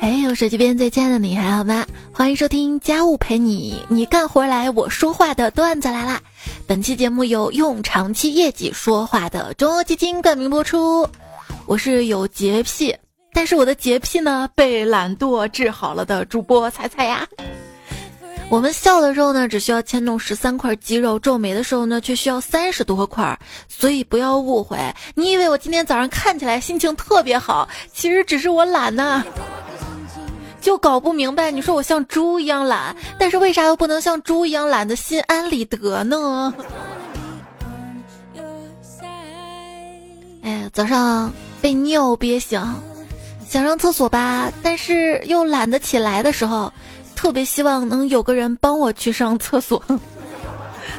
哎，我手机边最亲爱的你还好吗？欢迎收听家务陪你，你干活来我说话的段子来啦！本期节目由用长期业绩说话的中欧基金冠名播出。我是有洁癖，但是我的洁癖呢被懒惰治好了的主播彩彩呀。我们笑的时候呢，只需要牵动十三块肌肉；皱眉的时候呢，却需要三十多块。所以不要误会，你以为我今天早上看起来心情特别好，其实只是我懒呐。就搞不明白，你说我像猪一样懒，但是为啥又不能像猪一样懒得心安理得呢？哎，早上被尿憋醒，想上厕所吧，但是又懒得起来的时候。特别希望能有个人帮我去上厕所，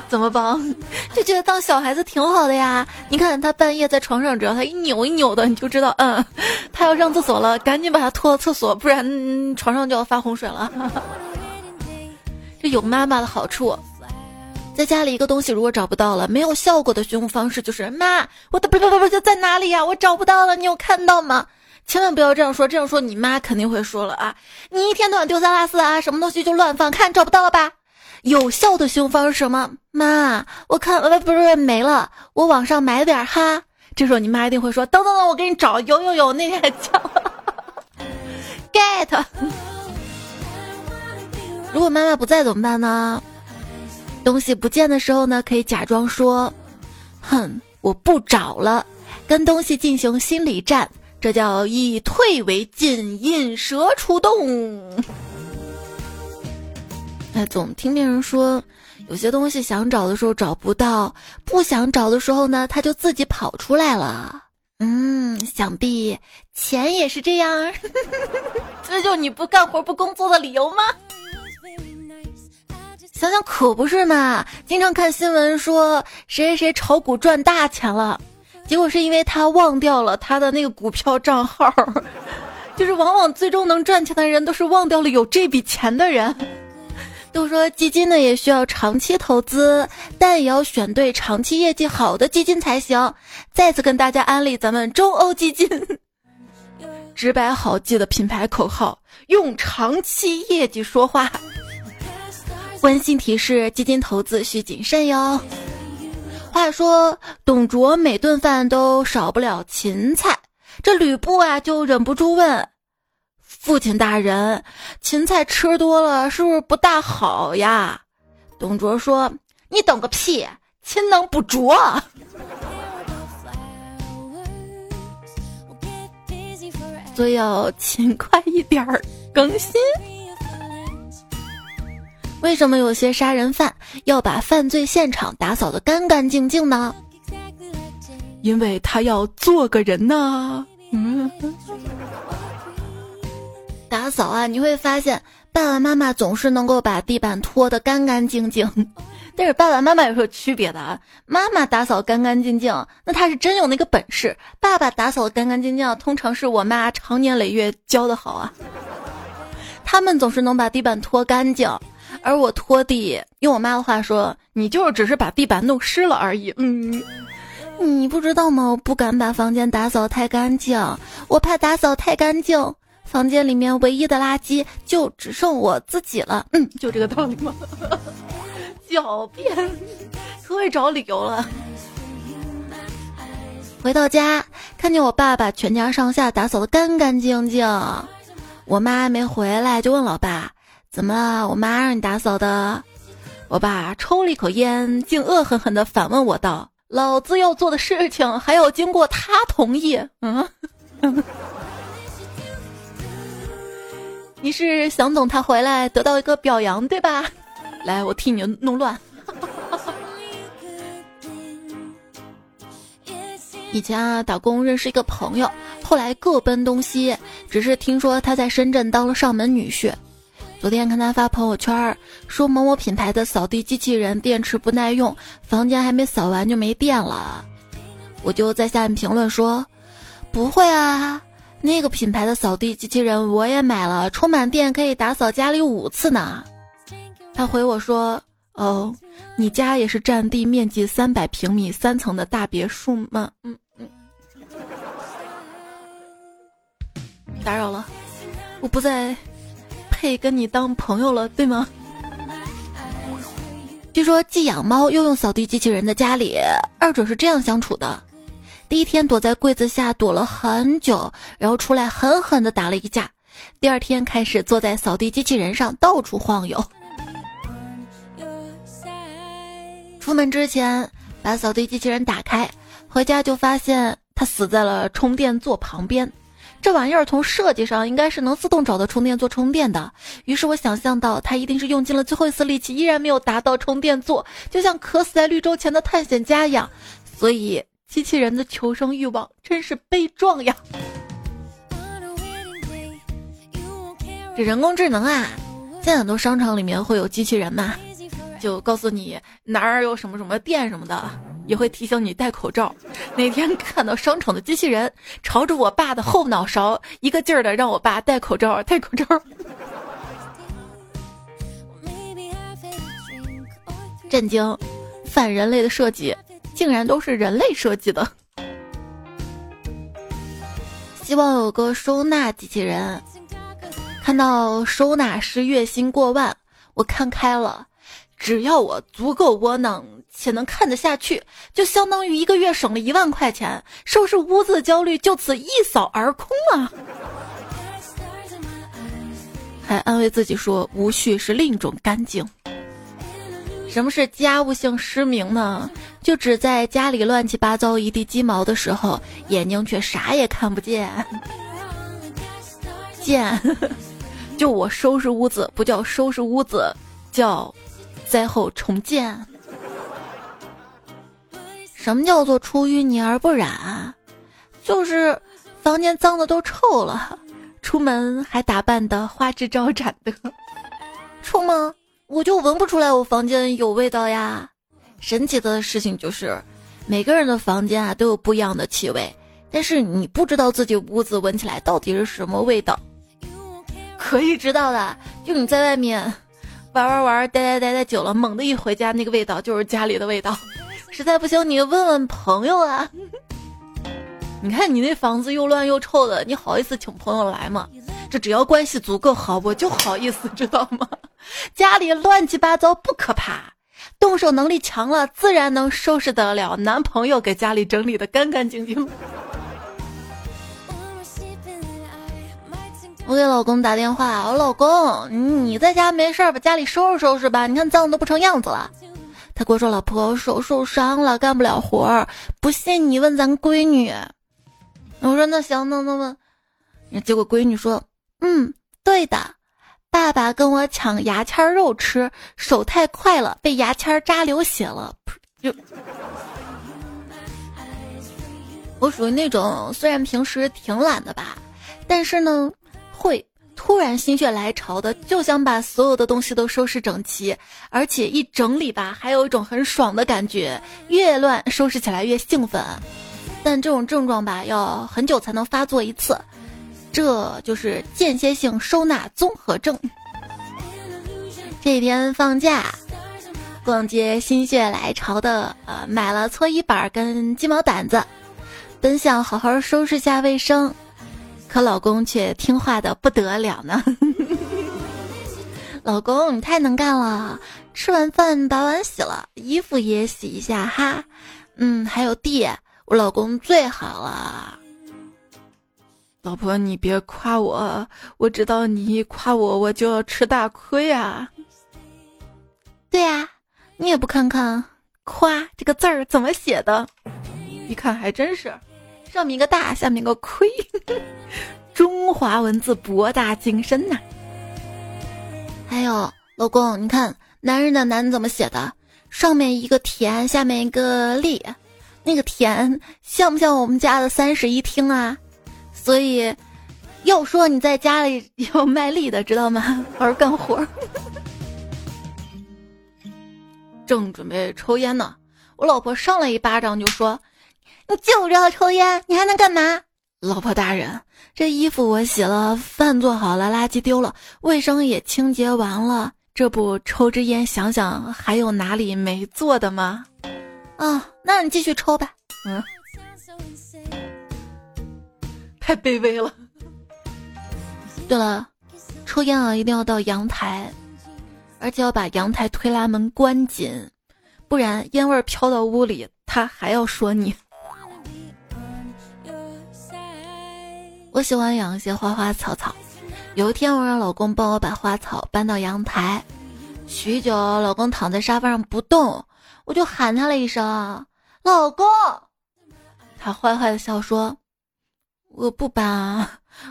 怎么帮？就觉得当小孩子挺好的呀。你看他半夜在床上，只要他一扭一扭的，你就知道，嗯，他要上厕所了，赶紧把他拖到厕所，不然床上就要发洪水了。这有妈妈的好处，在家里一个东西如果找不到了，没有效果的询问方式就是妈，我的不不不不就在哪里呀？我找不到了，你有看到吗？千万不要这样说，这样说你妈肯定会说了啊！你一天到晚丢三落四啊，什么东西就乱放，看找不到了吧？有效的凶方是什么？妈，我看呃不是没了，我网上买点哈。这时候你妈一定会说，等等等，我给你找，有有有，那天还叫 get。如果妈妈不在怎么办呢？东西不见的时候呢，可以假装说，哼，我不找了，跟东西进行心理战。这叫以退为进，引蛇出洞。哎，总听别人说，有些东西想找的时候找不到，不想找的时候呢，它就自己跑出来了。嗯，想必钱也是这样。这就你不干活不工作的理由吗？想想可不是嘛，经常看新闻说谁谁谁炒股赚大钱了。结果是因为他忘掉了他的那个股票账号，就是往往最终能赚钱的人都是忘掉了有这笔钱的人。都说基金呢也需要长期投资，但也要选对长期业绩好的基金才行。再次跟大家安利咱们中欧基金，直白好记的品牌口号，用长期业绩说话。温馨提示：基金投资需谨慎哟。话说，董卓每顿饭都少不了芹菜，这吕布啊就忍不住问父亲大人：“芹菜吃多了是不是不大好呀？”董卓说：“你懂个屁，勤能补拙。”所以要勤快一点儿更新。为什么有些杀人犯要把犯罪现场打扫的干干净净呢？因为他要做个人呢。嗯，打扫啊，你会发现爸爸妈妈总是能够把地板拖得干干净净，但是爸爸妈妈有区别的啊。妈妈打扫干干净净，那他是真有那个本事；爸爸打扫的干干净净，通常是我妈长年累月教的好啊。他们总是能把地板拖干净。而我拖地，用我妈的话说，你就是只是把地板弄湿了而已。嗯，你不知道吗？我不敢把房间打扫太干净，我怕打扫太干净，房间里面唯一的垃圾就只剩我自己了。嗯，就这个道理吗？狡辩，可会找理由了。回到家，看见我爸把全家上下打扫的干干净净，我妈没回来，就问老爸。怎么了？我妈让你打扫的。我爸抽了一口烟，竟恶狠狠地反问我道：“老子要做的事情还要经过他同意？”嗯，你是想等他回来得到一个表扬对吧？来，我替你弄乱。以前啊，打工认识一个朋友，后来各奔东西，只是听说他在深圳当了上门女婿。昨天看他发朋友圈说某某品牌的扫地机器人电池不耐用，房间还没扫完就没电了。我就在下面评论说：“不会啊，那个品牌的扫地机器人我也买了，充满电可以打扫家里五次呢。”他回我说：“哦，你家也是占地面积三百平米三层的大别墅吗？”嗯嗯，打扰了。我不再配跟你当朋友了，对吗？据说既养猫又用扫地机器人的家里，二者是这样相处的：第一天躲在柜子下躲了很久，然后出来狠狠地打了一架；第二天开始坐在扫地机器人上到处晃悠。出门之前把扫地机器人打开，回家就发现它死在了充电座旁边。这玩意儿从设计上应该是能自动找到充电座充电的，于是我想象到它一定是用尽了最后一丝力气，依然没有达到充电座，就像渴死在绿洲前的探险家一样。所以机器人的求生欲望真是悲壮呀！这人工智能啊，在很多商场里面会有机器人嘛，就告诉你哪儿有什么什么店什么的。也会提醒你戴口罩。那天看到商场的机器人朝着我爸的后脑勺一个劲儿的让我爸戴口罩，戴口罩。震惊！反人类的设计竟然都是人类设计的。希望有个收纳机器人。看到收纳师月薪过万，我看开了。只要我足够窝囊。且能看得下去，就相当于一个月省了一万块钱，收拾屋子的焦虑就此一扫而空啊！还安慰自己说无序是另一种干净。什么是家务性失明呢？就只在家里乱七八糟一地鸡毛的时候，眼睛却啥也看不见。见，就我收拾屋子不叫收拾屋子，叫灾后重建。什么叫做出淤泥而不染？就是房间脏的都臭了，出门还打扮的花枝招展的，臭吗？我就闻不出来我房间有味道呀。神奇的事情就是，每个人的房间啊都有不一样的气味，但是你不知道自己屋子闻起来到底是什么味道。可以知道的，就你在外面玩玩玩、待待待待久了，猛地一回家，那个味道就是家里的味道。实在不行，你问问朋友啊。你看你那房子又乱又臭的，你好意思请朋友来吗？这只要关系足够好，我就好意思，知道吗？家里乱七八糟不可怕，动手能力强了，自然能收拾得了男朋友给家里整理的干干净净。我给老公打电话，我老公，你在家没事把家里收拾收拾吧，你看脏的都不成样子了。他跟我说：“老婆手受伤了，干不了活儿。不信你问咱闺女。”我说：“那行，那那问。”结果闺女说：“嗯，对的，爸爸跟我抢牙签肉吃，手太快了，被牙签扎流血了。”就我属于那种虽然平时挺懒的吧，但是呢会。突然心血来潮的，就想把所有的东西都收拾整齐，而且一整理吧，还有一种很爽的感觉，越乱收拾起来越兴奋。但这种症状吧，要很久才能发作一次，这就是间歇性收纳综合症。这天放假，逛街心血来潮的，呃，买了搓衣板跟鸡毛掸子，本想好好收拾下卫生。可老公却听话的不得了呢。老公，你太能干了！吃完饭把碗洗了，衣服也洗一下哈。嗯，还有地，我老公最好了。老婆，你别夸我，我知道你一夸我，我就要吃大亏啊。对呀，你也不看看“夸”这个字儿怎么写的？一看还真是。上面一个大，下面一个亏，中华文字博大精深呐。还有，老公，你看男人的“男”怎么写的？上面一个田，下面一个立，那个田像不像我们家的三室一厅啊？所以，要说你在家里要卖力的，知道吗？好好干活。正准备抽烟呢，我老婆上来一巴掌就说。你就知道抽烟，你还能干嘛？老婆大人，这衣服我洗了，饭做好了，垃圾丢了，卫生也清洁完了，这不抽支烟，想想还有哪里没做的吗？啊，那你继续抽吧。嗯，太卑微了。对了，抽烟啊一定要到阳台，而且要把阳台推拉门关紧，不然烟味飘到屋里，他还要说你。我喜欢养一些花花草草。有一天，我让老公帮我把花草搬到阳台。许久，老公躺在沙发上不动，我就喊他了一声：“老公。”他坏坏的笑说：“我不搬，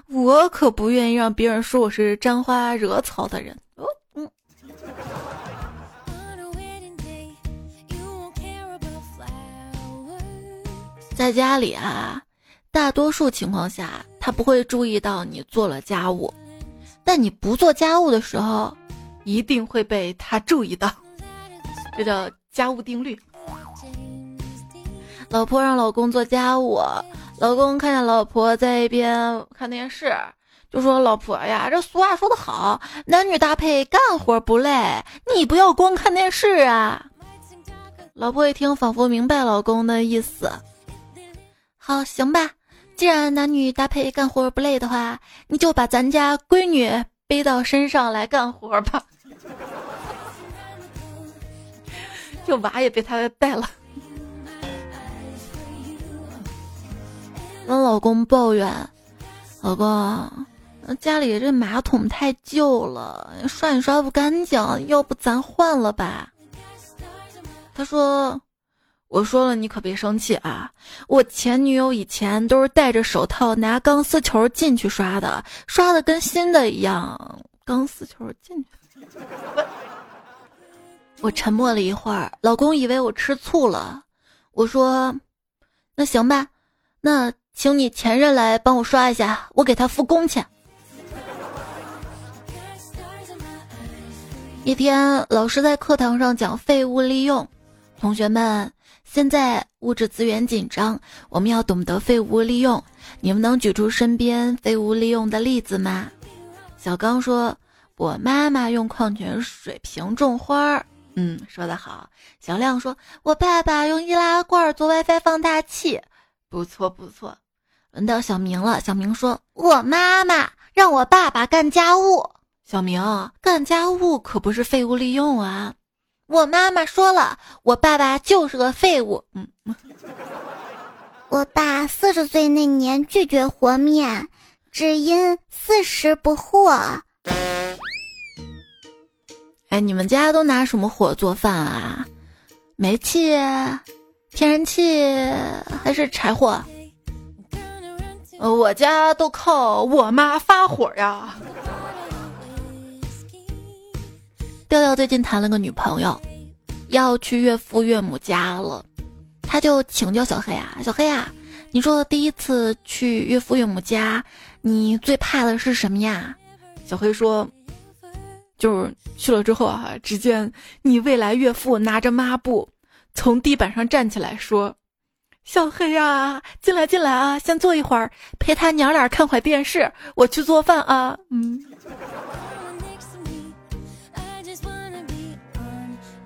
我可不愿意让别人说我是沾花惹草的人。”哦，嗯。在家里啊。大多数情况下，他不会注意到你做了家务，但你不做家务的时候，一定会被他注意到。这叫家务定律。老婆让老公做家务，老公看见老婆在一边看电视，就说：“老婆呀，这俗话说得好，男女搭配干活不累，你不要光看电视啊。”老婆一听，仿佛明白老公的意思。好，行吧。既然男女搭配干活不累的话，你就把咱家闺女背到身上来干活吧。这娃也被他带了。跟老公抱怨：“老公，家里这马桶太旧了，刷也刷不干净，要不咱换了吧？”他说。我说了，你可别生气啊！我前女友以前都是戴着手套拿钢丝球进去刷的，刷的跟新的一样。钢丝球进去，我沉默了一会儿，老公以为我吃醋了。我说：“那行吧，那请你前任来帮我刷一下，我给他付工钱。”一天，老师在课堂上讲废物利用，同学们。现在物质资源紧张，我们要懂得废物利用。你们能举出身边废物利用的例子吗？小刚说：“我妈妈用矿泉水瓶种花儿。”嗯，说得好。小亮说：“我爸爸用易拉罐做 WiFi 放大器。”不错不错。轮到小明了。小明说：“我妈妈让我爸爸干家务。”小明，干家务可不是废物利用啊。我妈妈说了，我爸爸就是个废物。嗯，我爸四十岁那年拒绝和面，只因四十不惑。哎，你们家都拿什么火做饭啊？煤气、天然气还是柴火？呃，我家都靠我妈发火呀。调调最近谈了个女朋友，要去岳父岳母家了，他就请教小黑啊，小黑啊，你说第一次去岳父岳母家，你最怕的是什么呀？小黑说，就是去了之后啊，只见你未来岳父拿着抹布从地板上站起来说：“小黑啊，进来进来啊，先坐一会儿，陪他娘俩看会电视，我去做饭啊。”嗯。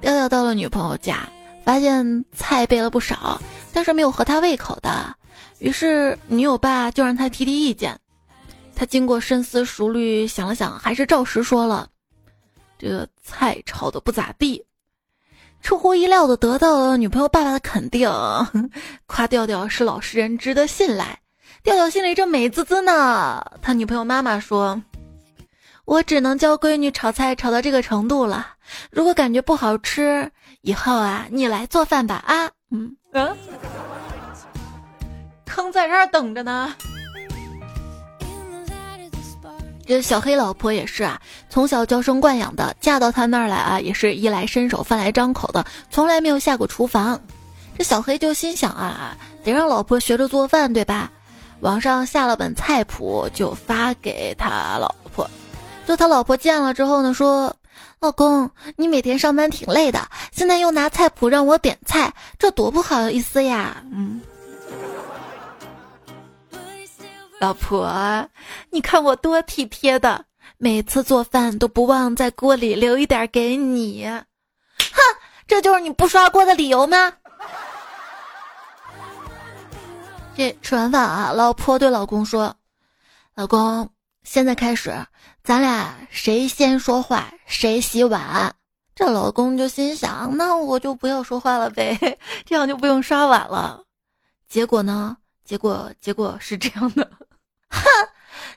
调调到了女朋友家，发现菜备了不少，但是没有合他胃口的。于是女友爸就让他提提意见。他经过深思熟虑，想了想，还是照实说了：“这个菜炒的不咋地。”出乎意料的得到了女朋友爸爸的肯定，夸调调是老实人，值得信赖。调调心里正美滋滋呢。他女朋友妈妈说。我只能教闺女炒菜炒到这个程度了。如果感觉不好吃，以后啊，你来做饭吧啊！嗯嗯，坑在这儿等着呢。这小黑老婆也是啊，从小娇生惯养的，嫁到他那儿来啊，也是衣来伸手饭来张口的，从来没有下过厨房。这小黑就心想啊，得让老婆学着做饭，对吧？网上下了本菜谱，就发给他老婆。就他老婆见了之后呢，说：“老公，你每天上班挺累的，现在又拿菜谱让我点菜，这多不好意思呀。”嗯，老婆，你看我多体贴的，每次做饭都不忘在锅里留一点给你。哼，这就是你不刷锅的理由吗？这吃完饭啊，老婆对老公说：“老公。”现在开始，咱俩谁先说话谁洗碗。这老公就心想，那我就不要说话了呗，这样就不用刷碗了。结果呢？结果结果是这样的，哼，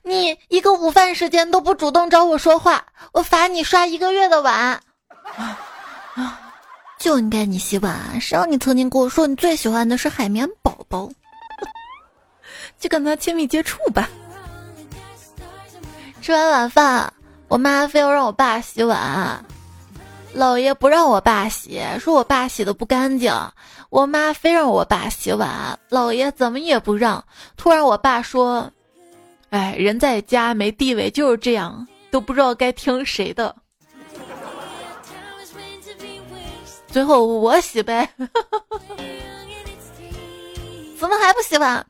你一个午饭时间都不主动找我说话，我罚你刷一个月的碗。啊，就应该你洗碗，谁让你曾经跟我说你最喜欢的是海绵宝宝，就跟他亲密接触吧。吃完晚饭，我妈非要让我爸洗碗。姥爷不让我爸洗，说我爸洗的不干净。我妈非让我爸洗碗，姥爷怎么也不让。突然我爸说：“哎，人在家没地位就是这样，都不知道该听谁的。”最后我洗呗。怎么还不洗碗？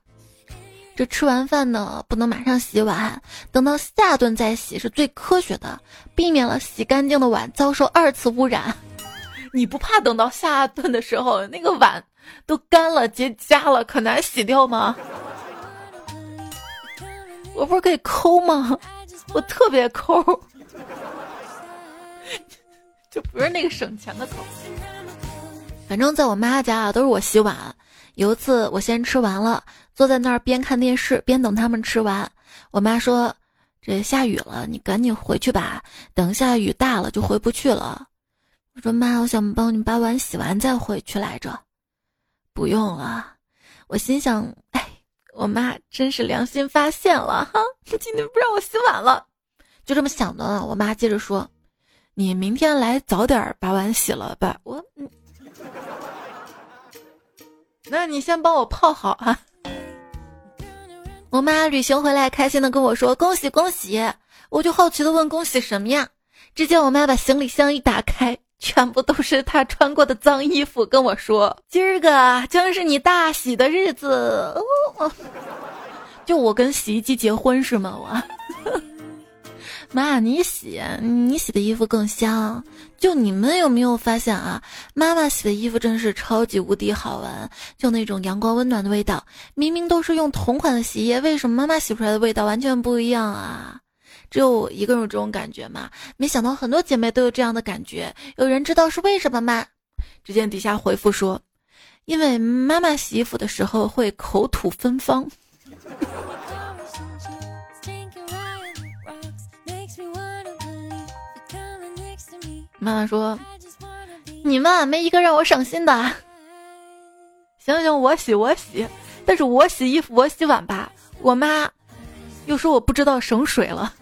这吃完饭呢，不能马上洗碗，等到下顿再洗是最科学的，避免了洗干净的碗遭受二次污染。你不怕等到下顿的时候那个碗都干了结痂了，可难洗掉吗？我不是可以抠吗？我特别抠，就不是那个省钱的抠。反正在我妈家啊，都是我洗碗。有一次我先吃完了。坐在那儿边看电视边等他们吃完，我妈说：“这下雨了，你赶紧回去吧，等下雨大了就回不去了。”我说：“妈，我想帮你把碗洗完再回去来着。”不用了，我心想：“哎，我妈真是良心发现了哈，今天不让我洗碗了。”就这么想的，我妈接着说：“你明天来早点把碗洗了吧。”我嗯，那你先帮我泡好啊。我妈旅行回来，开心的跟我说：“恭喜恭喜！”我就好奇的问：“恭喜什么呀？”只见我妈把行李箱一打开，全部都是她穿过的脏衣服，跟我说：“今儿个将是你大喜的日子。”就我跟洗衣机结婚是吗？我。妈，你洗，你洗的衣服更香。就你们有没有发现啊？妈妈洗的衣服真是超级无敌好闻，就那种阳光温暖的味道。明明都是用同款的洗衣液，为什么妈妈洗出来的味道完全不一样啊？只有我一个人有这种感觉吗？没想到很多姐妹都有这样的感觉。有人知道是为什么吗？只见底下回复说，因为妈妈洗衣服的时候会口吐芬芳。妈妈说：“你们没一个让我省心的。行行，我洗我洗，但是我洗衣服我洗碗吧。我妈又说我不知道省水了。”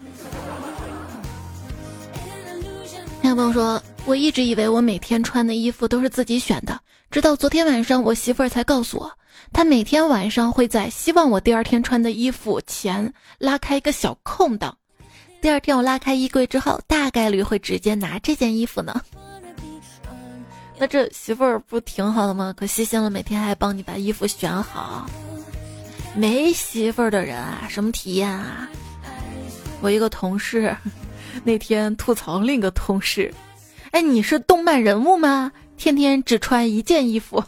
有朋友说：“我一直以为我每天穿的衣服都是自己选的，直到昨天晚上我媳妇儿才告诉我，她每天晚上会在希望我第二天穿的衣服前拉开一个小空档。”第二天我拉开衣柜之后，大概率会直接拿这件衣服呢。那这媳妇儿不挺好的吗？可细心了，每天还帮你把衣服选好。没媳妇儿的人啊，什么体验啊？我一个同事 那天吐槽另一个同事：“哎，你是动漫人物吗？天天只穿一件衣服。”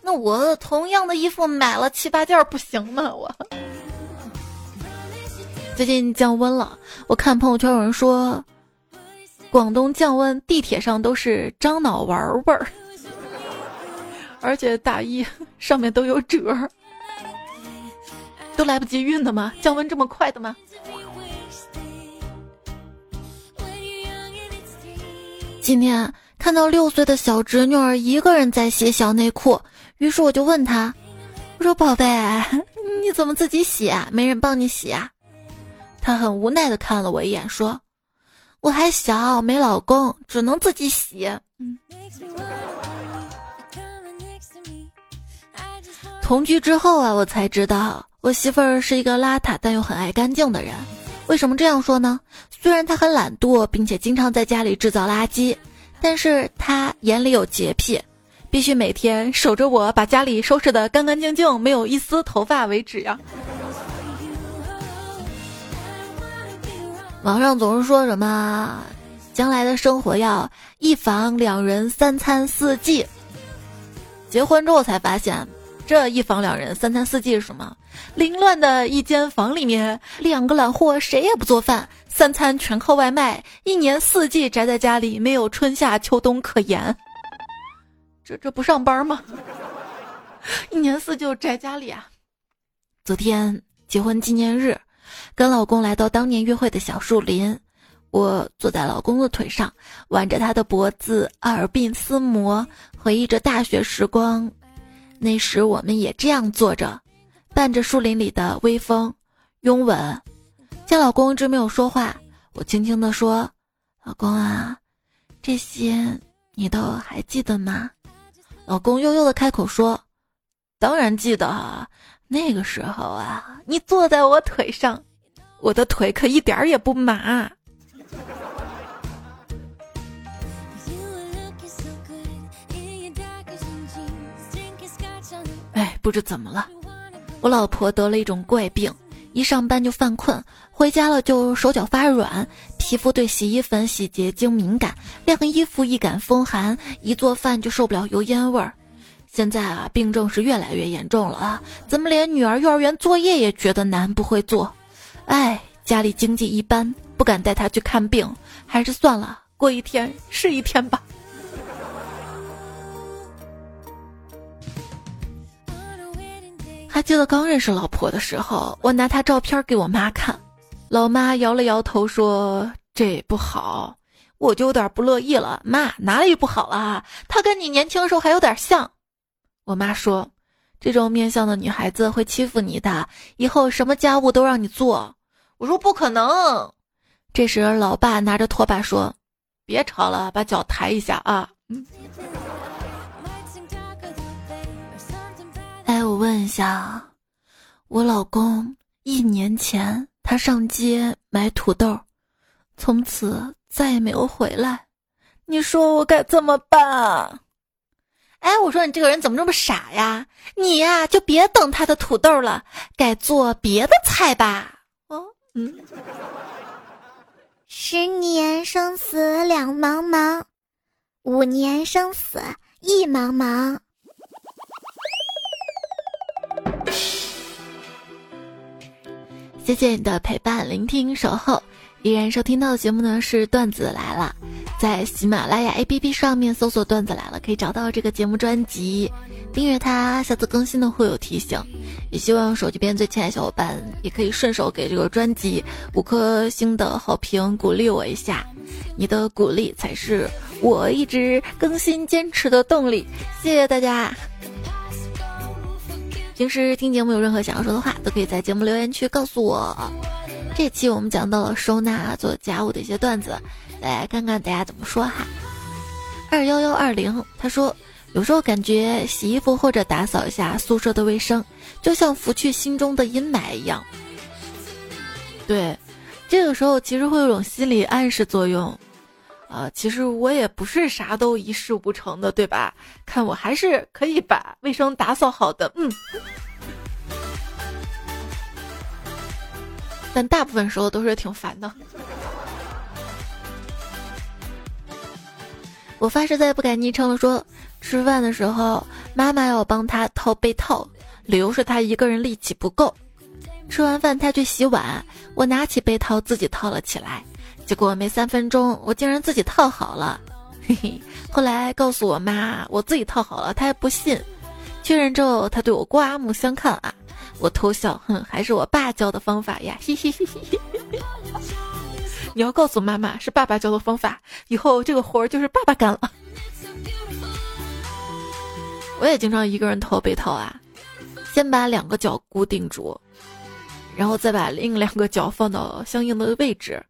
那我同样的衣服买了七八件不行吗？我。最近降温了，我看朋友圈有人说，广东降温，地铁上都是樟脑丸味儿，而且大衣 上面都有褶儿，都来不及熨的吗？降温这么快的吗？今天看到六岁的小侄女儿一个人在洗小内裤，于是我就问她：“我说宝贝，你怎么自己洗啊？没人帮你洗啊？”她很无奈的看了我一眼，说：“我还小，没老公，只能自己洗。”嗯。同居之后啊，我才知道我媳妇儿是一个邋遢但又很爱干净的人。为什么这样说呢？虽然她很懒惰，并且经常在家里制造垃圾，但是她眼里有洁癖，必须每天守着我把家里收拾的干干净净，没有一丝头发为止呀。网上总是说什么，将来的生活要一房两人三餐四季。结婚之后才发现，这一房两人，三餐四季是吗？凌乱的一间房里面，两个懒货谁也不做饭，三餐全靠外卖，一年四季宅在家里，没有春夏秋冬可言。这这不上班吗？一年四季宅家里啊。昨天结婚纪念日，跟老公来到当年约会的小树林。我坐在老公的腿上，挽着他的脖子，耳鬓厮磨，回忆着大学时光。那时我们也这样坐着，伴着树林里的微风，拥吻。见老公一直没有说话，我轻轻地说：“老公啊，这些你都还记得吗？”老公悠悠的开口说：“当然记得啊，那个时候啊，你坐在我腿上，我的腿可一点儿也不麻。”不知怎么了，我老婆得了一种怪病，一上班就犯困，回家了就手脚发软，皮肤对洗衣粉、洗洁精敏感，晾个衣服易感风寒，一做饭就受不了油烟味儿。现在啊，病症是越来越严重了啊！怎么连女儿幼儿园作业也觉得难，不会做？哎，家里经济一般，不敢带她去看病，还是算了，过一天是一天吧。还记得刚认识老婆的时候，我拿她照片给我妈看，老妈摇了摇头说：“这不好。”我就有点不乐意了，妈哪里不好了？她跟你年轻时候还有点像。我妈说：“这种面相的女孩子会欺负你的，以后什么家务都让你做。”我说：“不可能。”这时老爸拿着拖把说：“别吵了，把脚抬一下啊。”嗯。哎，我问一下，我老公一年前他上街买土豆，从此再也没有回来，你说我该怎么办啊？哎，我说你这个人怎么这么傻呀？你呀就别等他的土豆了，改做别的菜吧。哦，嗯。十年生死两茫茫，五年生死一茫茫。谢谢你的陪伴、聆听、守候。依然收听到的节目呢是段子来了，在喜马拉雅 APP 上面搜索“段子来了”，可以找到这个节目专辑，订阅它，下次更新呢会有提醒。也希望手机边最亲爱的小伙伴也可以顺手给这个专辑五颗星的好评，鼓励我一下。你的鼓励才是我一直更新坚持的动力。谢谢大家。平时听节目有任何想要说的话，都可以在节目留言区告诉我。这期我们讲到了收纳做家务的一些段子，来看看大家怎么说哈。二幺幺二零他说，有时候感觉洗衣服或者打扫一下宿舍的卫生，就像拂去心中的阴霾一样。对，这个时候其实会有种心理暗示作用。啊，其实我也不是啥都一事无成的，对吧？看我还是可以把卫生打扫好的，嗯。但大部分时候都是挺烦的。我发誓再也不改昵称了。说吃饭的时候，妈妈要我帮她套被套，理由是她一个人力气不够。吃完饭，她去洗碗，我拿起被套自己套了起来。结果没三分钟，我竟然自己套好了，嘿嘿。后来告诉我妈，我自己套好了，她还不信。确认之后，她对我刮目相看啊！我偷笑，哼，还是我爸教的方法呀，嘿嘿嘿嘿。你要告诉妈妈是爸爸教的方法，以后这个活儿就是爸爸干了。我也经常一个人套被套啊，先把两个脚固定住，然后再把另两个脚放到相应的位置。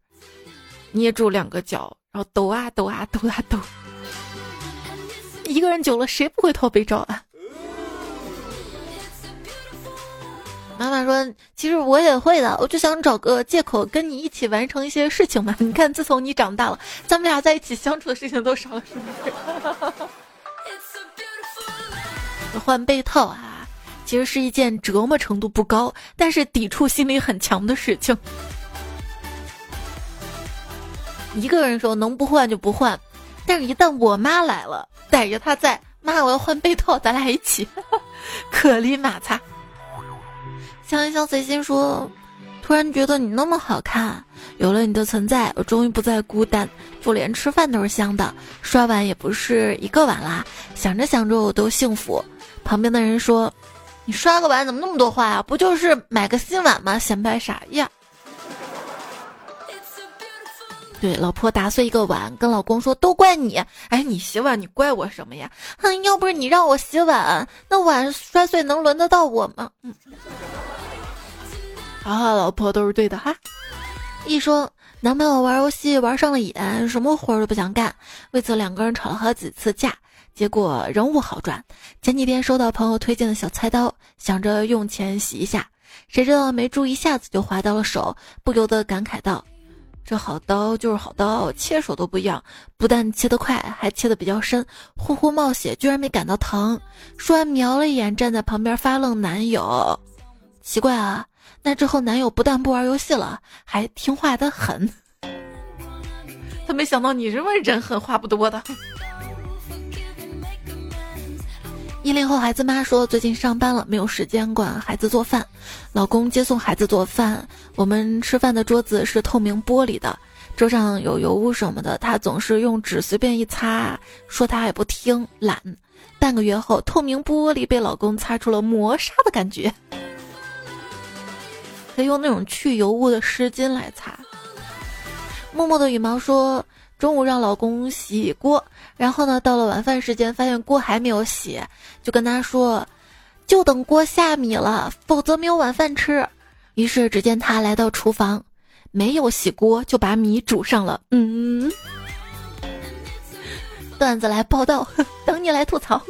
捏住两个脚，然后抖啊抖啊抖啊抖。一个人久了，谁不会套被罩啊？妈妈说：“其实我也会的，我就想找个借口跟你一起完成一些事情嘛。你看，自从你长大了，咱们俩在一起相处的事情都少了，是不是？”换被套啊，其实是一件折磨程度不高，但是抵触心理很强的事情。一个人时候能不换就不换，但是一旦我妈来了，逮着她在妈，我要换被套，咱俩一起。可里马擦。香一想，随心说，突然觉得你那么好看，有了你的存在，我终于不再孤单，就连吃饭都是香的，刷碗也不是一个碗啦。想着想着，我都幸福。旁边的人说：“你刷个碗怎么那么多话呀？不就是买个新碗吗？显摆啥呀？”对，老婆打碎一个碗，跟老公说都怪你。哎，你洗碗，你怪我什么呀？哼，要不是你让我洗碗，那碗摔碎能轮得到我吗？嗯，啊，老婆都是对的哈。一说男朋友玩游戏玩上了瘾，什么活都不想干，为此两个人吵了好几次架，结果仍无好转。前几天收到朋友推荐的小菜刀，想着用钱洗一下，谁知道没注意，一下子就划到了手，不由得感慨道。这好刀就是好刀，切手都不一样，不但切得快，还切得比较深，呼呼冒血，居然没感到疼。说完瞄了一眼站在旁边发愣男友，奇怪啊，那之后男友不但不玩游戏了，还听话的很。他没想到你这么人狠话不多的。一零后孩子妈说，最近上班了，没有时间管孩子做饭。老公接送孩子做饭，我们吃饭的桌子是透明玻璃的，桌上有油污什么的，他总是用纸随便一擦，说他也不听，懒。半个月后，透明玻璃被老公擦出了磨砂的感觉，可以用那种去油污的湿巾来擦。默默的羽毛说。中午让老公洗锅，然后呢，到了晚饭时间，发现锅还没有洗，就跟他说，就等锅下米了，否则没有晚饭吃。于是只见他来到厨房，没有洗锅，就把米煮上了。嗯，段子来报道，等你来吐槽。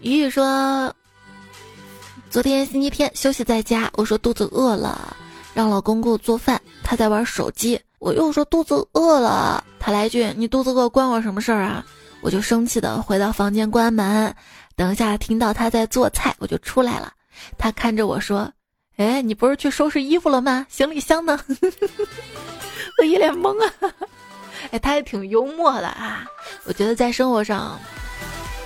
雨雨说，昨天星期天休息在家，我说肚子饿了，让老公给我做饭，他在玩手机。我又说肚子饿了，他来句：“你肚子饿关我什么事儿啊？”我就生气的回到房间关门，等一下听到他在做菜，我就出来了。他看着我说：“哎，你不是去收拾衣服了吗？行李箱呢？” 我一脸懵啊！哎，他也挺幽默的啊。我觉得在生活上，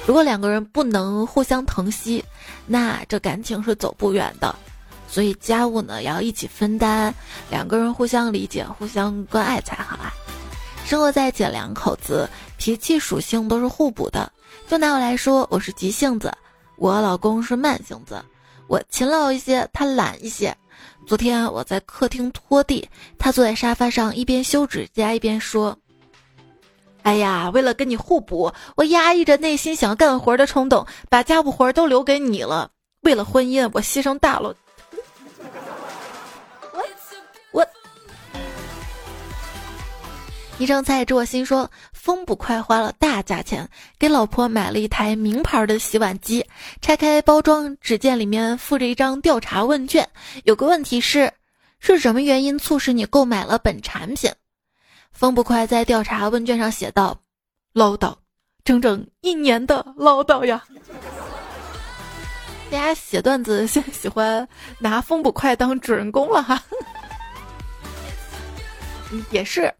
如果两个人不能互相疼惜，那这感情是走不远的。所以家务呢要一起分担，两个人互相理解、互相关爱才好啊。生活在一起两口子，脾气属性都是互补的。就拿我来说，我是急性子，我老公是慢性子，我勤劳一些，他懒一些。昨天我在客厅拖地，他坐在沙发上一边修指甲一边说：“哎呀，为了跟你互补，我压抑着内心想干活的冲动，把家务活都留给你了。为了婚姻，我牺牲大了。”一生菜知我心说，风不快花了大价钱给老婆买了一台名牌的洗碗机，拆开包装，只见里面附着一张调查问卷，有个问题是，是什么原因促使你购买了本产品？风不快在调查问卷上写道：唠叨，整整一年的唠叨呀。大家写段子现在喜欢拿风不快当主人公了哈，也是。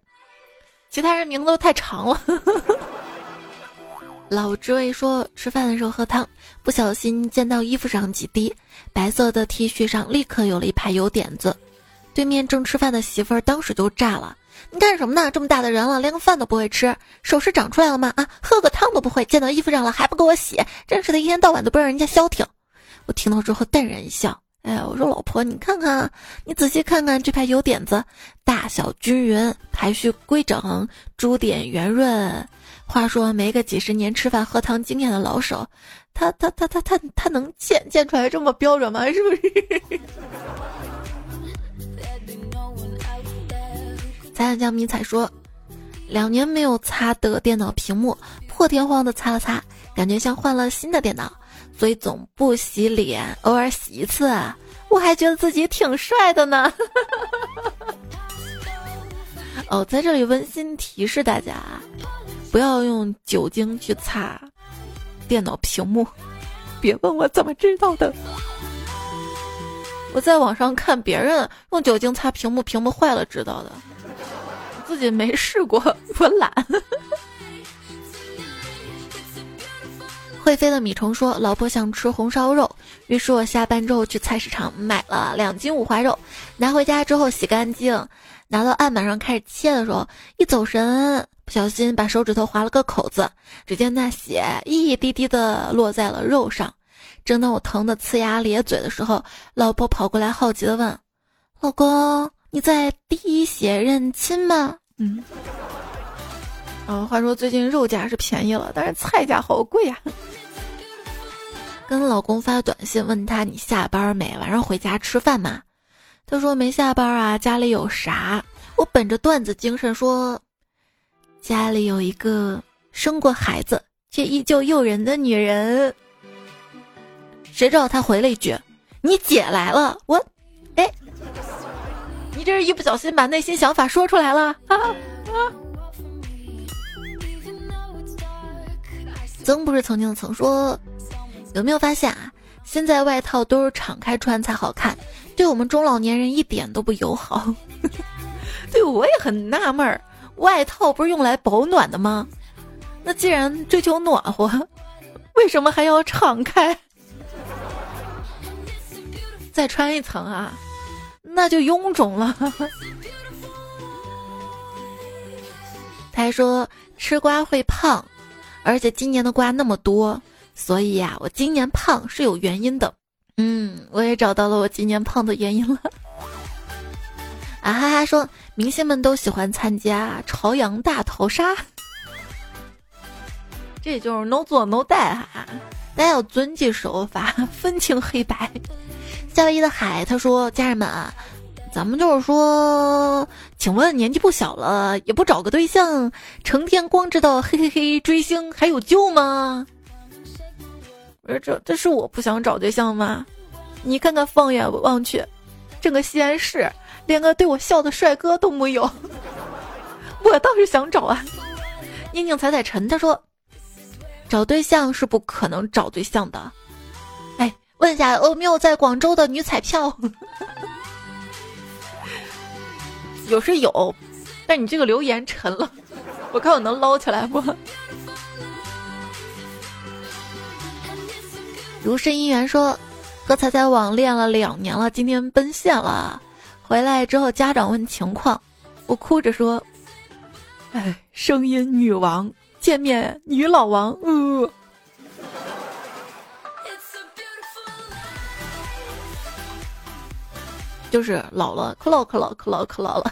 其他人名字都太长了。老职位说，吃饭的时候喝汤，不小心溅到衣服上几滴，白色的 T 恤上立刻有了一排油点子。对面正吃饭的媳妇儿当时就炸了：“你干什么呢？这么大的人了，连个饭都不会吃，手是长出来了吗？啊，喝个汤都不会，溅到衣服上了还不给我洗，真是的一天到晚都不让人家消停。”我听到之后淡然一笑。哎，我说老婆，你看看，你仔细看看这排油点子，大小均匀，排序规整，珠点圆润。话说没个几十年吃饭喝汤经验的老手，他他他他他他能见见出来这么标准吗？是不是？彩彩江迷彩说，两年没有擦的电脑屏幕，破天荒的擦了擦，感觉像换了新的电脑。所以总不洗脸，偶尔洗一次，我还觉得自己挺帅的呢。哦，在这里温馨提示大家，不要用酒精去擦电脑屏幕。别问我怎么知道的，我在网上看别人用酒精擦屏幕，屏幕坏了知道的，自己没试过，我懒。会飞的米虫说：“老婆想吃红烧肉，于是我下班之后去菜市场买了两斤五花肉，拿回家之后洗干净，拿到案板上开始切的时候，一走神，不小心把手指头划了个口子，只见那血一滴滴的落在了肉上。正当我疼得呲牙咧嘴的时候，老婆跑过来好奇的问：‘老公，你在滴血认亲吗？’嗯。”啊，话说最近肉价是便宜了，但是菜价好贵呀。跟老公发短信问他你下班没？晚上回家吃饭吗？他说没下班啊，家里有啥？我本着段子精神说，家里有一个生过孩子却依旧诱人的女人。谁知道他回了一句：“你姐来了。”我，哎，你这是一不小心把内心想法说出来了啊啊！曾不是曾经曾说，有没有发现啊？现在外套都是敞开穿才好看，对我们中老年人一点都不友好。对，我也很纳闷儿，外套不是用来保暖的吗？那既然追求暖和，为什么还要敞开？再穿一层啊，那就臃肿了。他还说吃瓜会胖。而且今年的瓜那么多，所以呀，我今年胖是有原因的。嗯，我也找到了我今年胖的原因了。啊哈哈，说明星们都喜欢参加朝阳大逃杀，这就是 no 做 no 带哈，大家要遵纪守法，分清黑白。夏威夷的海他说：“家人们啊。”咱们就是说，请问年纪不小了，也不找个对象，成天光知道嘿嘿嘿追星，还有救吗？不是这，这是我不想找对象吗？你看看，放眼望去，整个西安市连个对我笑的帅哥都没有。我倒是想找啊！宁宁踩踩尘他说，找对象是不可能找对象的。哎，问一下有没有在广州的女彩票？有是有，但你这个留言沉了，我看我能捞起来不？如是姻缘说，和彩彩网恋了两年了，今天奔现了，回来之后家长问情况，我哭着说：“哎，声音女王见面女老王，呃。”就是老了，可老可老可老可老了，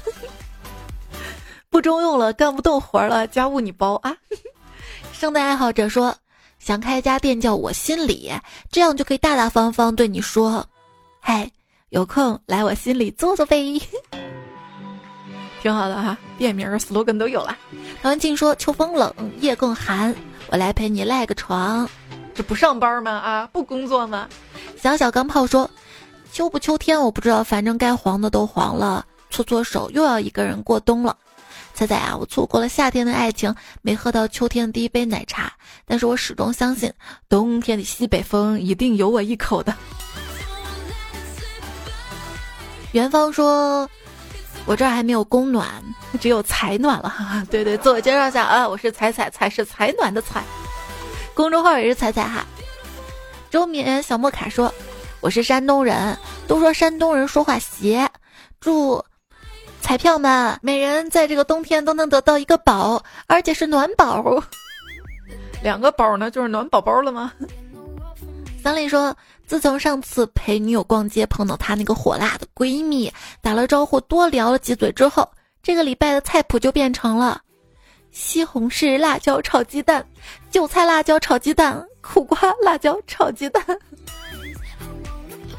不中用了，干不动活了，家务你包啊！圣诞爱好者说想开一家店，叫我心里，这样就可以大大方方对你说：“嗨，有空来我心里坐坐呗。”挺好的哈，店名 slogan 都有了。唐文静说秋风冷，夜更寒，我来陪你赖个床，这不上班吗？啊，不工作吗？小小钢炮说。秋不秋天我不知道，反正该黄的都黄了。搓搓手，又要一个人过冬了。猜猜啊，我错过了夏天的爱情，没喝到秋天的第一杯奶茶。但是我始终相信，冬天的西北风一定有我一口的。元芳说：“我这儿还没有供暖，只有采暖了。”哈哈对对，自我介绍一下啊，我是彩彩，彩是采暖的采。公众号也是彩彩哈。周敏小莫卡说。我是山东人，都说山东人说话邪。祝彩票们每人在这个冬天都能得到一个宝，而且是暖宝。两个宝呢，就是暖宝宝了吗？三丽说，自从上次陪女友逛街碰到她那个火辣的闺蜜，打了招呼多聊了几嘴之后，这个礼拜的菜谱就变成了西红柿辣椒炒鸡蛋、韭菜辣椒炒鸡蛋、苦瓜辣椒炒鸡蛋。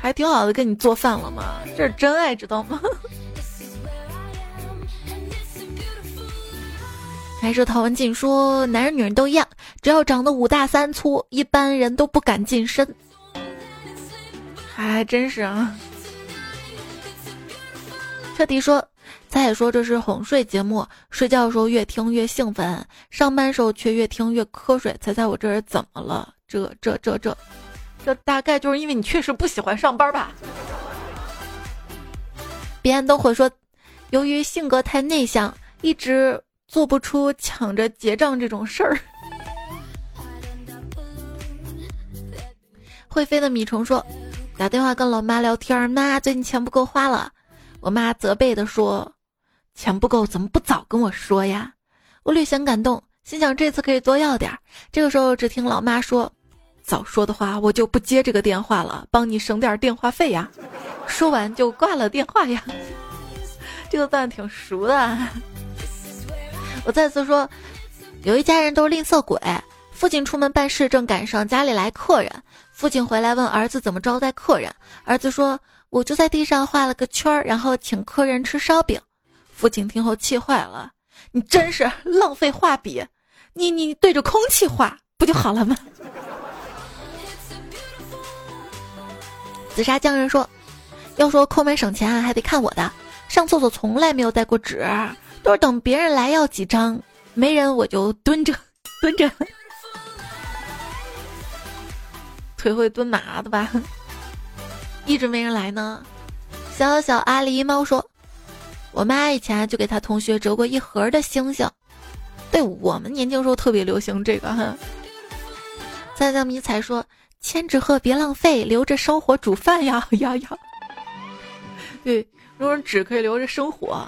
还挺好的，给你做饭了吗？这是真爱，知道吗？还是陶文静说，男人女人都一样，只要长得五大三粗，一般人都不敢近身。还真是啊。彻底说，他也说这是哄睡节目，睡觉的时候越听越兴奋，上班时候却越听越瞌睡。猜猜我这人怎么了？这这这这。这这大概就是因为你确实不喜欢上班吧？别人都会说，由于性格太内向，一直做不出抢着结账这种事儿。会飞的米虫说：“打电话跟老妈聊天，妈，最近钱不够花了。”我妈责备的说：“钱不够怎么不早跟我说呀？”我略显感动，心想这次可以多要点。这个时候，只听老妈说：“早说的话，我就不接这个电话了，帮你省点电话费呀。”说完就挂了电话呀。这个段挺熟的。我再次说，有一家人都是吝啬鬼。父亲出门办事，正赶上家里来客人。父亲回来问儿子怎么招待客人，儿子说：“我就在地上画了个圈儿，然后请客人吃烧饼。”父亲听后气坏了：“你真是浪费画笔，你你对着空气画不就好了吗？”紫砂匠人说：“要说抠门省钱啊，还得看我的。上厕所从来没有带过纸，都是等别人来要几张，没人我就蹲着，蹲着。”腿会蹲麻的吧？一直没人来呢。小小阿狸猫说：“我妈以前就给她同学折过一盒的星星。”对我们年轻时候特别流行这个哈。三江迷彩说：“千纸鹤别浪费，留着烧火煮饭呀 呀呀！”对，如果纸可以留着生火。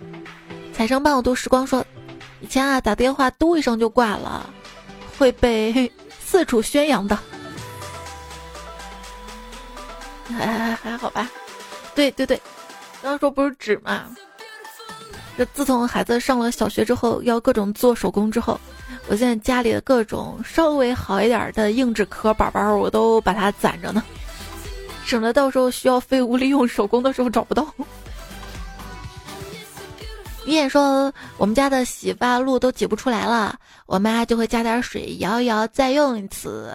彩生伴我度时光说：“以前啊，打电话嘟一声就挂了，会被 四处宣扬的。”还还还好吧，对对对，刚刚说不是纸嘛？这自从孩子上了小学之后，要各种做手工之后，我现在家里的各种稍微好一点的硬纸壳板板，我都把它攒着呢，省得到时候需要废物利用手工的时候找不到。你也说，我们家的洗发露都挤不出来了，我妈就会加点水摇一摇，再用一次。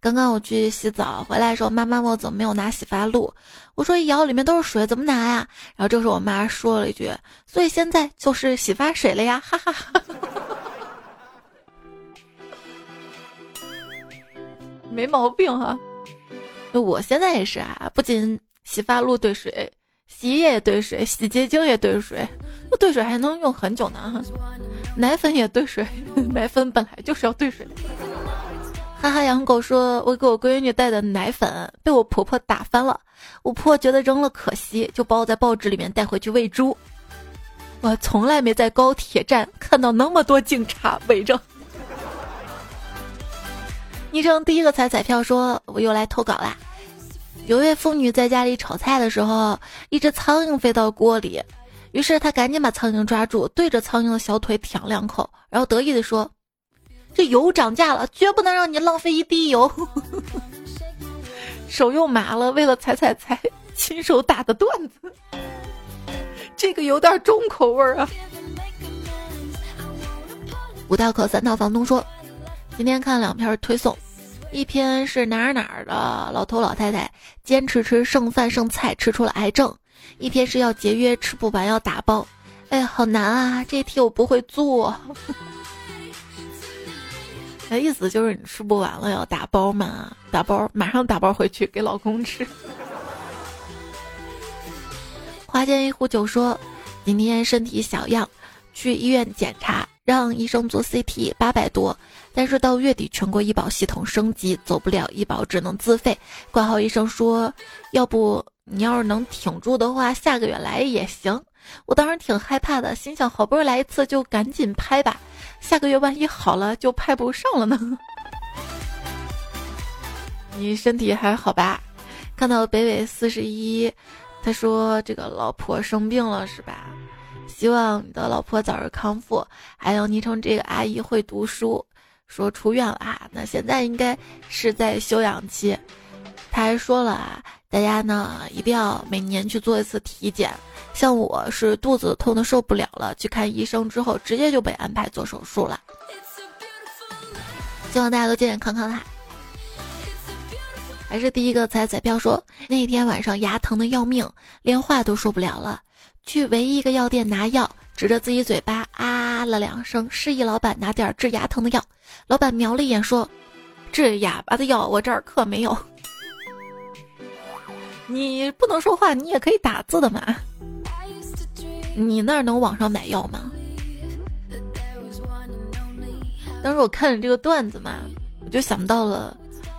刚刚我去洗澡回来的时候，妈妈问我怎么没有拿洗发露，我说一摇里面都是水，怎么拿呀？然后这时候我妈说了一句：“所以现在就是洗发水了呀！”哈哈哈哈，没毛病哈。我现在也是啊，不仅洗发露兑水。洗衣液也兑水，洗洁精也兑水，那兑水还能用很久呢。奶粉也兑水，奶粉本来就是要兑水。哈哈，养狗说，我给我闺女带的奶粉被我婆婆打翻了，我婆婆觉得扔了可惜，就包在报纸里面带回去喂猪。我从来没在高铁站看到那么多警察围着。昵称第一个彩彩票说，我又来投稿啦。有位妇女在家里炒菜的时候，一只苍蝇飞到锅里，于是她赶紧把苍蝇抓住，对着苍蝇的小腿舔两口，然后得意地说：“这油涨价了，绝不能让你浪费一滴油。”手又麻了，为了踩踩菜，亲手打的段子，这个有点重口味啊。五道口三套房东说：“今天看两篇推送。”一篇是哪儿哪儿的老头老太太坚持吃剩饭剩菜吃出了癌症，一篇是要节约吃不完要打包，哎好难啊！这题我不会做。那意思就是你吃不完了要打包嘛，打包马上打包回去给老公吃。花间一壶酒说，今天身体小样，去医院检查，让医生做 CT，八百多。但是到月底全国医保系统升级，走不了医保只能自费。挂号医生说，要不你要是能挺住的话，下个月来也行。我当时挺害怕的，心想好不容易来一次就赶紧拍吧，下个月万一好了就拍不上了呢。你身体还好吧？看到北纬四十一，他说这个老婆生病了是吧？希望你的老婆早日康复。还有昵称这个阿姨会读书。说出院了啊，那现在应该是在休养期。他还说了啊，大家呢一定要每年去做一次体检。像我是肚子痛的受不了了，去看医生之后，直接就被安排做手术了。希望大家都健健康康的。还是第一个彩彩票说，那天晚上牙疼的要命，连话都说不了了，去唯一一个药店拿药。指着自己嘴巴啊了两声，示意老板拿点治牙疼的药。老板瞄了一眼，说：“治哑巴的药我这儿可没有。你不能说话，你也可以打字的嘛。你那儿能网上买药吗？”当时我看了这个段子嘛，我就想到了，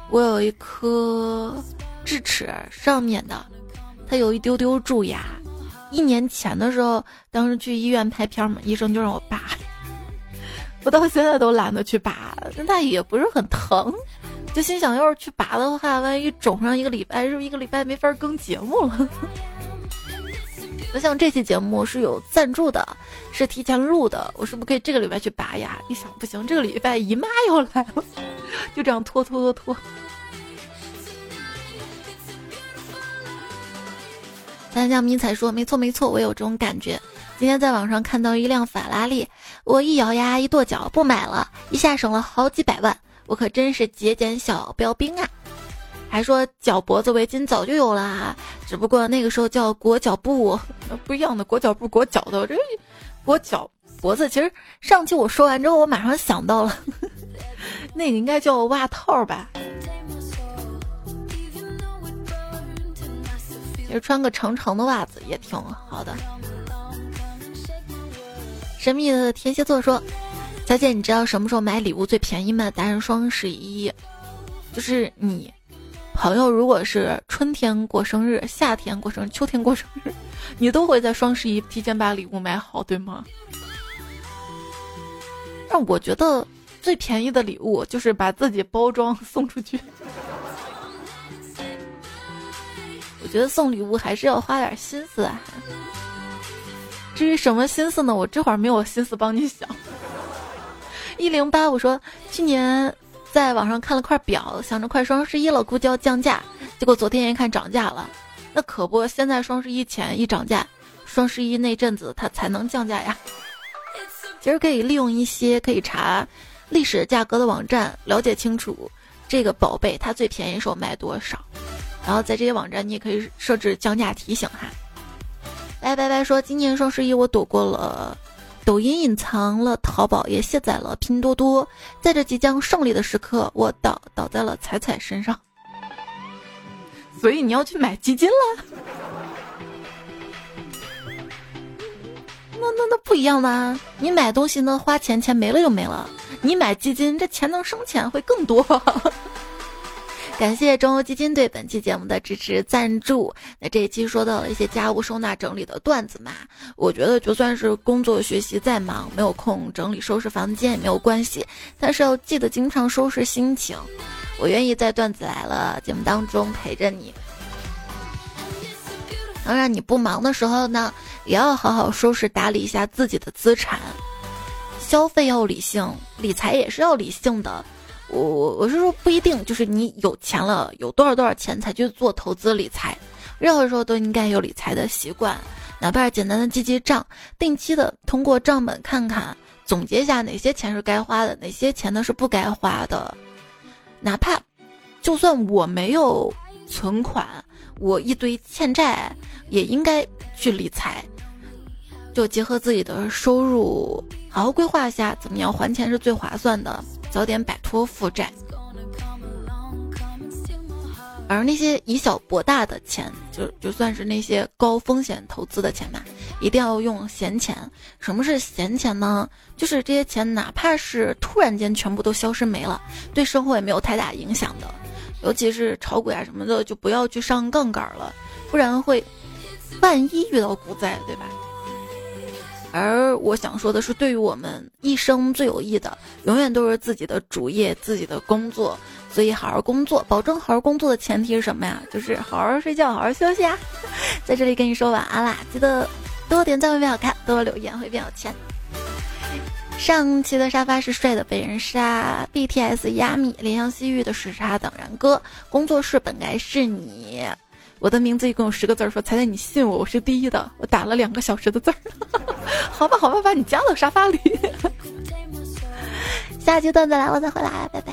我有一颗智齿上面的，它有一丢丢蛀牙。一年前的时候，当时去医院拍片嘛，医生就让我拔，我到现在都懒得去拔，但也不是很疼，就心想要是去拔的话，万一肿上一个礼拜，是不是一个礼拜没法更节目了？那像这期节目是有赞助的，是提前录的，我是不是可以这个礼拜去拔牙？一想不行，这个礼拜姨妈要来了，就这样拖拖拖拖。咱家迷彩说：“没错没错，我有这种感觉。今天在网上看到一辆法拉利，我一咬牙一跺脚不买了，一下省了好几百万，我可真是节俭小标兵啊！还说脚脖子围巾早就有了，只不过那个时候叫裹脚布，不一样的裹脚布裹脚的，这裹脚脖子。其实上期我说完之后，我马上想到了，那个应该叫袜套吧。”其实穿个长长的袜子也挺好的。神秘的天蝎座说：“小姐，你知道什么时候买礼物最便宜吗？答案双十一，就是你朋友如果是春天过生日、夏天过生日、秋天过生日，你都会在双十一提前把礼物买好，对吗？但我觉得最便宜的礼物就是把自己包装送出去。”觉得送礼物还是要花点心思啊。至于什么心思呢？我这会儿没有心思帮你想。一零八，我说去年在网上看了块表，想着快双十一了，估计要降价，结果昨天一看涨价了。那可不，现在双十一前一涨价，双十一那阵子它才能降价呀。其实可以利用一些可以查历史价格的网站，了解清楚这个宝贝它最便宜时候卖多少。然后在这些网站，你也可以设置降价提醒哈。拜拜拜说，今年双十一我躲过了抖音，隐藏了淘宝，也卸载了拼多多。在这即将胜利的时刻，我倒倒在了彩彩身上。所以你要去买基金了？那那那不一样吗？你买东西呢，花钱钱没了就没了；你买基金，这钱能生钱会更多。感谢中欧基金对本期节目的支持赞助。那这一期说到了一些家务收纳整理的段子嘛，我觉得就算是工作学习再忙，没有空整理收拾房间也没有关系，但是要记得经常收拾心情。我愿意在段子来了节目当中陪着你。当然，你不忙的时候呢，也要好好收拾打理一下自己的资产，消费要理性，理财也是要理性的。我我我是说不一定，就是你有钱了，有多少多少钱才去做投资理财，任何时候都应该有理财的习惯，哪怕是简单的记记账，定期的通过账本看看，总结一下哪些钱是该花的，哪些钱呢是不该花的，哪怕就算我没有存款，我一堆欠债，也应该去理财，就结合自己的收入，好好规划一下怎么样还钱是最划算的。早点摆脱负债，而那些以小博大的钱，就就算是那些高风险投资的钱嘛，一定要用闲钱。什么是闲钱呢？就是这些钱，哪怕是突然间全部都消失没了，对生活也没有太大影响的。尤其是炒股啊什么的，就不要去上杠杆了，不然会万一遇到股灾，对吧？而我想说的是，对于我们一生最有益的，永远都是自己的主业、自己的工作。所以，好好工作，保证好好工作的前提是什么呀？就是好好睡觉，好好休息啊！在这里跟你说晚安啦！记得多点赞会变好看，多留言会变有钱。上期的沙发是帅的被人杀，BTS 压米，怜香惜玉的时差等然哥，工作室本该是你。我的名字一共有十个字儿，说猜猜你信我，我是第一的。我打了两个小时的字儿，好吧，好吧，把你加到沙发里。下期段子来，我再回来，拜拜。